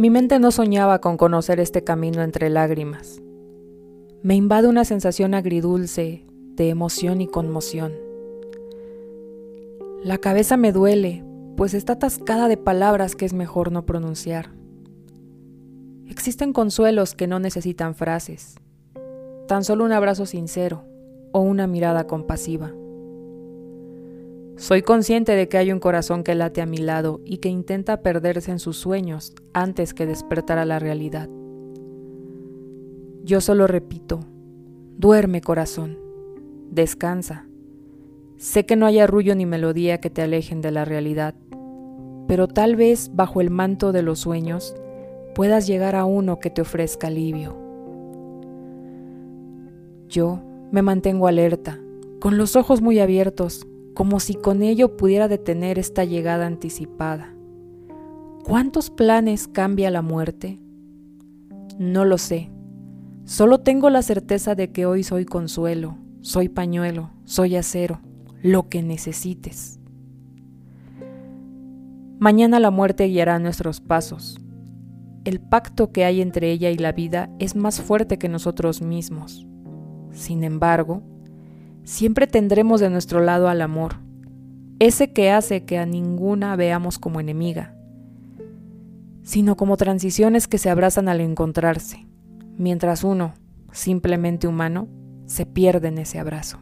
Mi mente no soñaba con conocer este camino entre lágrimas. Me invade una sensación agridulce de emoción y conmoción. La cabeza me duele, pues está atascada de palabras que es mejor no pronunciar. Existen consuelos que no necesitan frases, tan solo un abrazo sincero o una mirada compasiva. Soy consciente de que hay un corazón que late a mi lado y que intenta perderse en sus sueños antes que despertar a la realidad. Yo solo repito, duerme corazón, descansa. Sé que no hay arrullo ni melodía que te alejen de la realidad, pero tal vez bajo el manto de los sueños puedas llegar a uno que te ofrezca alivio. Yo me mantengo alerta, con los ojos muy abiertos, como si con ello pudiera detener esta llegada anticipada. ¿Cuántos planes cambia la muerte? No lo sé. Solo tengo la certeza de que hoy soy consuelo, soy pañuelo, soy acero, lo que necesites. Mañana la muerte guiará nuestros pasos. El pacto que hay entre ella y la vida es más fuerte que nosotros mismos. Sin embargo, siempre tendremos de nuestro lado al amor, ese que hace que a ninguna veamos como enemiga, sino como transiciones que se abrazan al encontrarse, mientras uno, simplemente humano, se pierde en ese abrazo.